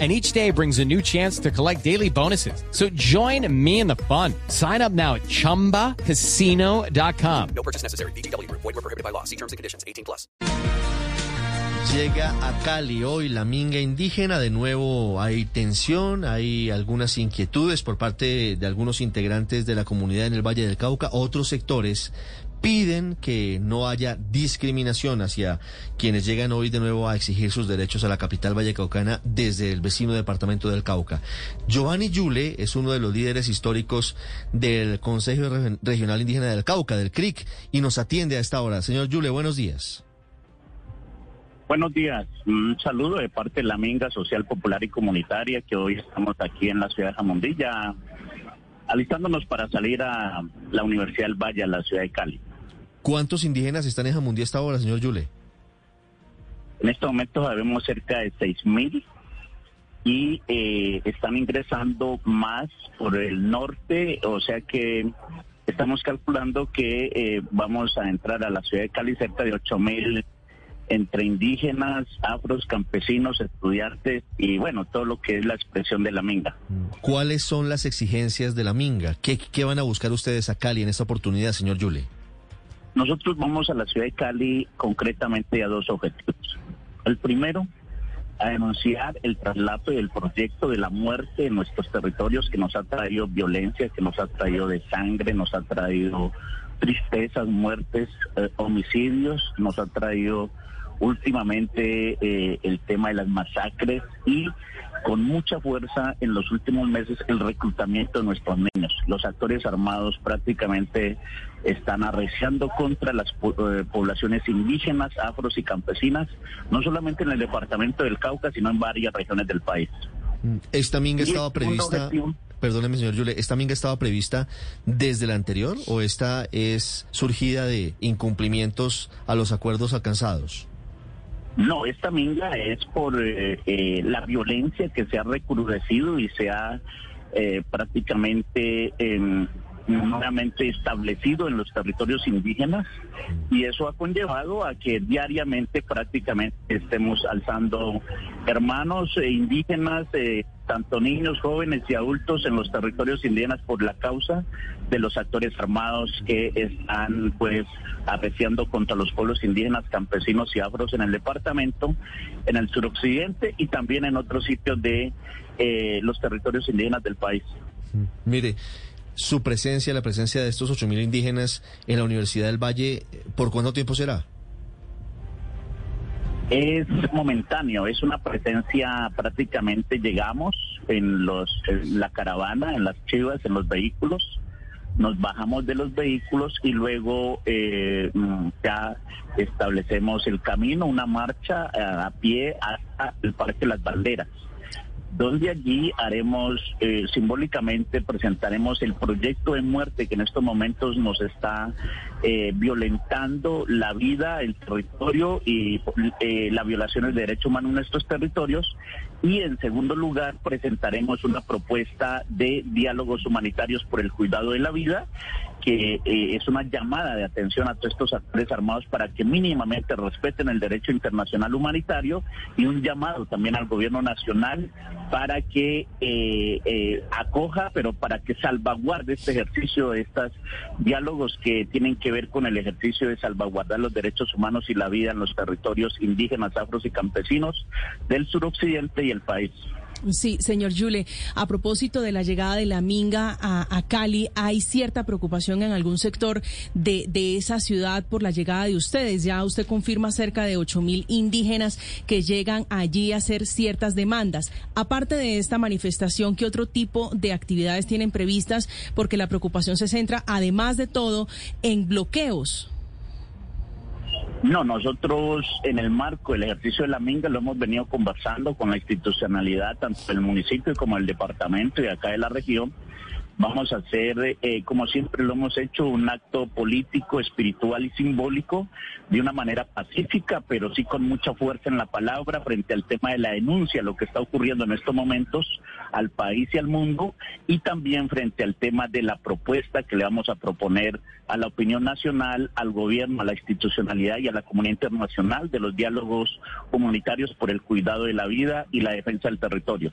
and each day brings a new chance to collect daily bonuses. So join me in the fun. Sign up now at ChumbaCasino.com. No purchase necessary. BGW. Void were prohibited by law. See terms and conditions. 18 plus. Llega a Cali hoy la minga indígena. De nuevo hay tensión, hay algunas inquietudes por parte de algunos integrantes de la comunidad en el Valle del Cauca. Otros sectores piden que no haya discriminación hacia quienes llegan hoy de nuevo a exigir sus derechos a la capital vallecaucana desde el vecino departamento del Cauca. Giovanni Yule es uno de los líderes históricos del Consejo Regional Indígena del Cauca, del CRIC, y nos atiende a esta hora. Señor Yule, buenos días. Buenos días, un saludo de parte de la Minga Social Popular y Comunitaria que hoy estamos aquí en la ciudad de Jamondilla, alistándonos para salir a la Universidad del Valle, a la ciudad de Cali. ¿Cuántos indígenas están en Jamundí hasta ahora, señor Yule? En este momento sabemos cerca de 6.000 y eh, están ingresando más por el norte, o sea que estamos calculando que eh, vamos a entrar a la ciudad de Cali cerca de 8.000 entre indígenas, afros, campesinos, estudiantes y bueno, todo lo que es la expresión de la minga. ¿Cuáles son las exigencias de la minga? ¿Qué, qué van a buscar ustedes a Cali en esta oportunidad, señor Yule? Nosotros vamos a la ciudad de Cali concretamente a dos objetivos. El primero, a denunciar el traslado y el proyecto de la muerte en nuestros territorios que nos ha traído violencia, que nos ha traído de sangre, nos ha traído tristezas, muertes, eh, homicidios, nos ha traído últimamente eh, el tema de las masacres y con mucha fuerza en los últimos meses el reclutamiento de nuestros niños. Los actores armados prácticamente están arreciando contra las eh, poblaciones indígenas, afros y campesinas, no solamente en el departamento del Cauca, sino en varias regiones del país. Mm, esta minga estaba prevista, perdóneme señor Yule, ¿esta minga estaba prevista desde la anterior o esta es surgida de incumplimientos a los acuerdos alcanzados? No, esta minga es por eh, eh, la violencia que se ha recrudecido y se ha eh, prácticamente nuevamente establecido en los territorios indígenas y eso ha conllevado a que diariamente prácticamente estemos alzando hermanos e indígenas, eh, tanto niños, jóvenes y adultos en los territorios indígenas por la causa de los actores armados que están pues apreciando contra los pueblos indígenas, campesinos y afros en el departamento, en el suroccidente y también en otros sitios de eh, los territorios indígenas del país. Mire, su presencia, la presencia de estos 8.000 indígenas en la Universidad del Valle, ¿por cuánto tiempo será? Es momentáneo, es una presencia prácticamente llegamos en los la caravana, en las chivas, en los vehículos, nos bajamos de los vehículos y luego eh, ya establecemos el camino, una marcha eh, a pie hasta el Parque Las Balderas donde allí haremos eh, simbólicamente presentaremos el proyecto de muerte que en estos momentos nos está eh, violentando la vida, el territorio y eh, la violación del derecho humano en estos territorios. Y en segundo lugar presentaremos una propuesta de diálogos humanitarios por el cuidado de la vida que eh, es una llamada de atención a todos estos actores armados para que mínimamente respeten el derecho internacional humanitario y un llamado también al gobierno nacional para que eh, eh, acoja, pero para que salvaguarde este ejercicio de estos diálogos que tienen que ver con el ejercicio de salvaguardar los derechos humanos y la vida en los territorios indígenas, afros y campesinos del suroccidente y el país. Sí, señor Yule, a propósito de la llegada de la Minga a, Cali, ¿hay cierta preocupación en algún sector de, de, esa ciudad por la llegada de ustedes? Ya usted confirma cerca de ocho mil indígenas que llegan allí a hacer ciertas demandas. Aparte de esta manifestación, ¿qué otro tipo de actividades tienen previstas? Porque la preocupación se centra, además de todo, en bloqueos. No, nosotros en el marco del ejercicio de la minga lo hemos venido conversando con la institucionalidad, tanto del municipio como del departamento y acá de la región, Vamos a hacer, eh, como siempre lo hemos hecho, un acto político, espiritual y simbólico de una manera pacífica, pero sí con mucha fuerza en la palabra frente al tema de la denuncia, lo que está ocurriendo en estos momentos al país y al mundo, y también frente al tema de la propuesta que le vamos a proponer a la opinión nacional, al gobierno, a la institucionalidad y a la comunidad internacional de los diálogos comunitarios por el cuidado de la vida y la defensa del territorio.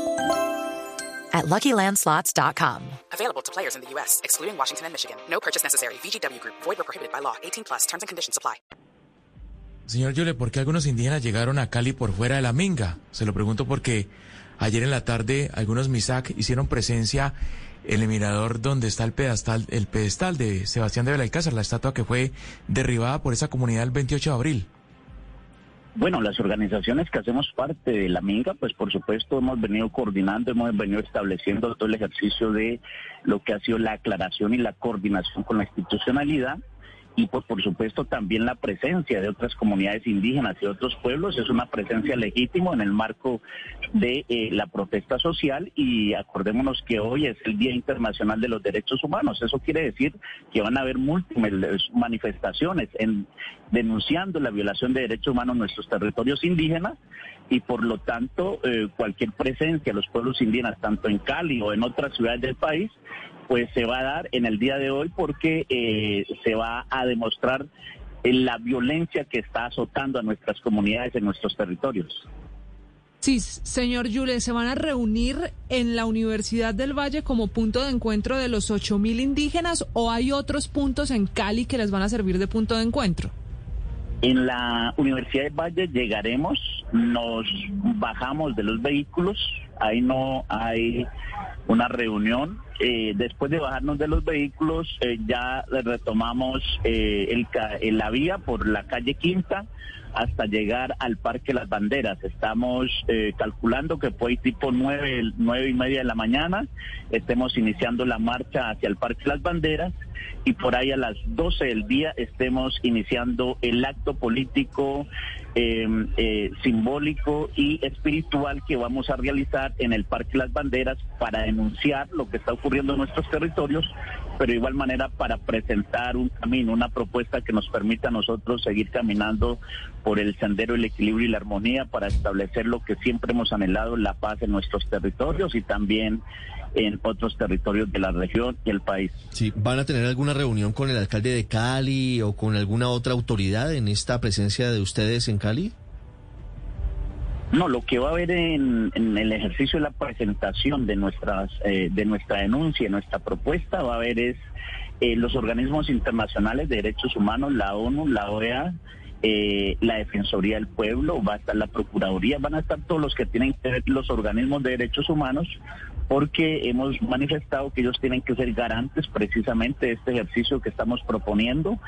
at LuckyLandSlots.com. Available to players in the U.S., excluding Washington and Michigan. No purchase necessary. VGW Group. Void where prohibited by law. 18 plus. Terms and conditions apply. Señor Yule, ¿por qué algunos indígenas llegaron a Cali por fuera de la minga? Se lo pregunto porque ayer en la tarde algunos MISAC hicieron presencia en el mirador donde está el pedestal, el pedestal de Sebastián de Belalcázar, la estatua que fue derribada por esa comunidad el 28 de abril. Bueno, las organizaciones que hacemos parte de la Minga, pues por supuesto hemos venido coordinando, hemos venido estableciendo todo el ejercicio de lo que ha sido la aclaración y la coordinación con la institucionalidad y pues, por supuesto también la presencia de otras comunidades indígenas y otros pueblos es una presencia legítima en el marco de eh, la protesta social y acordémonos que hoy es el Día Internacional de los Derechos Humanos. Eso quiere decir que van a haber múltiples manifestaciones en, denunciando la violación de derechos humanos en nuestros territorios indígenas y por lo tanto eh, cualquier presencia de los pueblos indígenas, tanto en Cali o en otras ciudades del país, pues se va a dar en el día de hoy porque eh, se va a demostrar la violencia que está azotando a nuestras comunidades en nuestros territorios. Sí, señor Yule, ¿se van a reunir en la Universidad del Valle como punto de encuentro de los 8.000 indígenas o hay otros puntos en Cali que les van a servir de punto de encuentro? En la Universidad del Valle llegaremos, nos bajamos de los vehículos, ahí no hay una reunión. Eh, después de bajarnos de los vehículos, eh, ya retomamos eh, el, la vía por la calle Quinta hasta llegar al Parque Las Banderas. Estamos calculando que fue tipo nueve, nueve y media de la mañana, estemos iniciando la marcha hacia el Parque Las Banderas y por ahí a las 12 del día estemos iniciando el acto político, em, eh, simbólico y espiritual que vamos a realizar en el Parque Las Banderas para denunciar lo que está ocurriendo en nuestros territorios, pero de igual manera para presentar un camino, una propuesta que nos permita a nosotros seguir caminando por el sendero del equilibrio y la armonía para establecer lo que siempre hemos anhelado, la paz en nuestros territorios y también en otros territorios de la región y el país. Sí, ¿van a tener alguna reunión con el alcalde de Cali o con alguna otra autoridad en esta presencia de ustedes en Cali? No, lo que va a haber en, el ejercicio de la presentación de nuestras eh, de nuestra denuncia, nuestra propuesta, va a haber es eh, los organismos internacionales de derechos humanos, la ONU, la OEA, eh, la Defensoría del Pueblo, va a estar la Procuraduría, van a estar todos los que tienen que ver los organismos de derechos humanos, porque hemos manifestado que ellos tienen que ser garantes precisamente de este ejercicio que estamos proponiendo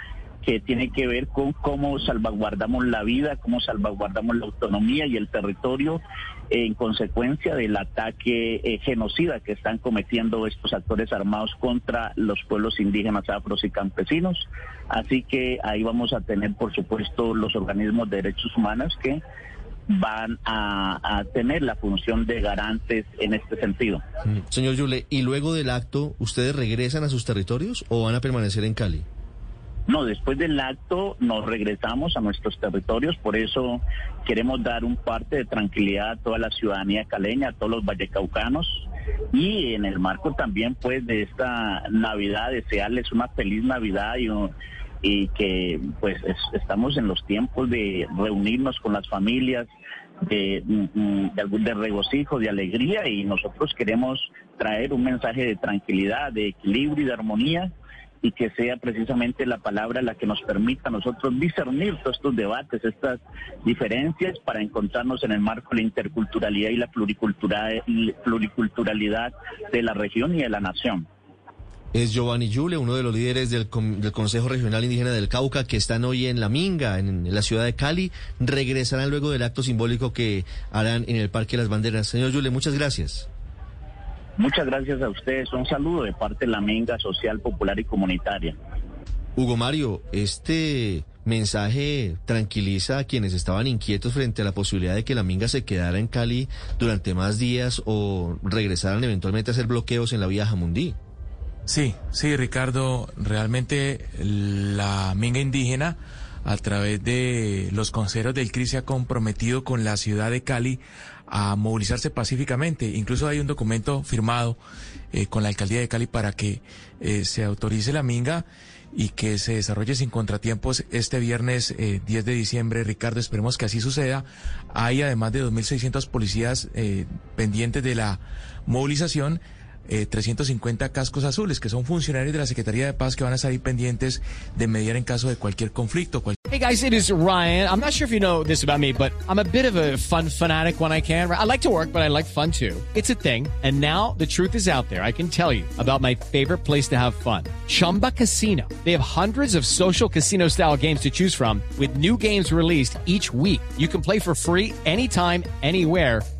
que tiene que ver con cómo salvaguardamos la vida, cómo salvaguardamos la autonomía y el territorio en consecuencia del ataque eh, genocida que están cometiendo estos actores armados contra los pueblos indígenas, afros y campesinos. Así que ahí vamos a tener, por supuesto, los organismos de derechos humanos que van a, tener la función de garantes en este sentido. Mm. Señor Yule, ¿y luego del acto ustedes regresan a sus territorios o van a permanecer en Cali? No, después del acto nos regresamos a nuestros territorios, por eso queremos dar un parte de tranquilidad a toda la ciudadanía caleña, a todos los vallecaucanos y en el marco también pues de esta Navidad desearles una feliz Navidad y, y que pues estamos en los tiempos de reunirnos con las familias, de, de, de, regocijo, de alegría y nosotros queremos traer un mensaje de tranquilidad, de equilibrio y de armonía y que sea precisamente la palabra la que nos permita nosotros discernir todos estos debates, estas diferencias para encontrarnos en el marco de la interculturalidad y la pluriculturalidad de la región y de la nación. Es Giovanni Yule, uno de los líderes del, Consejo Regional Indígena del Cauca, que están hoy en La Minga, en, en la ciudad de Cali. Regresarán luego del acto simbólico que harán en el Parque de las Banderas. Señor Yule, muchas gracias. Muchas gracias a ustedes. Un saludo de parte de la Minga Social, Popular y Comunitaria. Hugo Mario, este mensaje tranquiliza a quienes estaban inquietos frente a la posibilidad de que la Minga se quedara en Cali durante más días o regresaran eventualmente a hacer bloqueos en la vía Jamundí. Sí, sí, Ricardo, realmente la minga indígena a través de los consejeros del CRI se ha comprometido con la ciudad de Cali a movilizarse pacíficamente. Incluso hay un documento firmado eh, con la alcaldía de Cali para que eh, se autorice la minga y que se desarrolle sin contratiempos este viernes eh, 10 de diciembre. Ricardo, esperemos que así suceda. Hay además de 2.600 policías eh, pendientes de la movilización. Eh, 350 cascos azules, que son funcionarios de la Secretaría de Paz que van a pendientes de mediar en caso de cualquier conflicto. cual- Hey guys, it is Ryan. I'm not sure if you know this about me, but I'm a bit of a fun fanatic when I can. I like to work, but I like fun too. It's a thing. And now the truth is out there. I can tell you about my favorite place to have fun. Chumba Casino. They have hundreds of social casino style games to choose from with new games released each week. You can play for free anytime, anywhere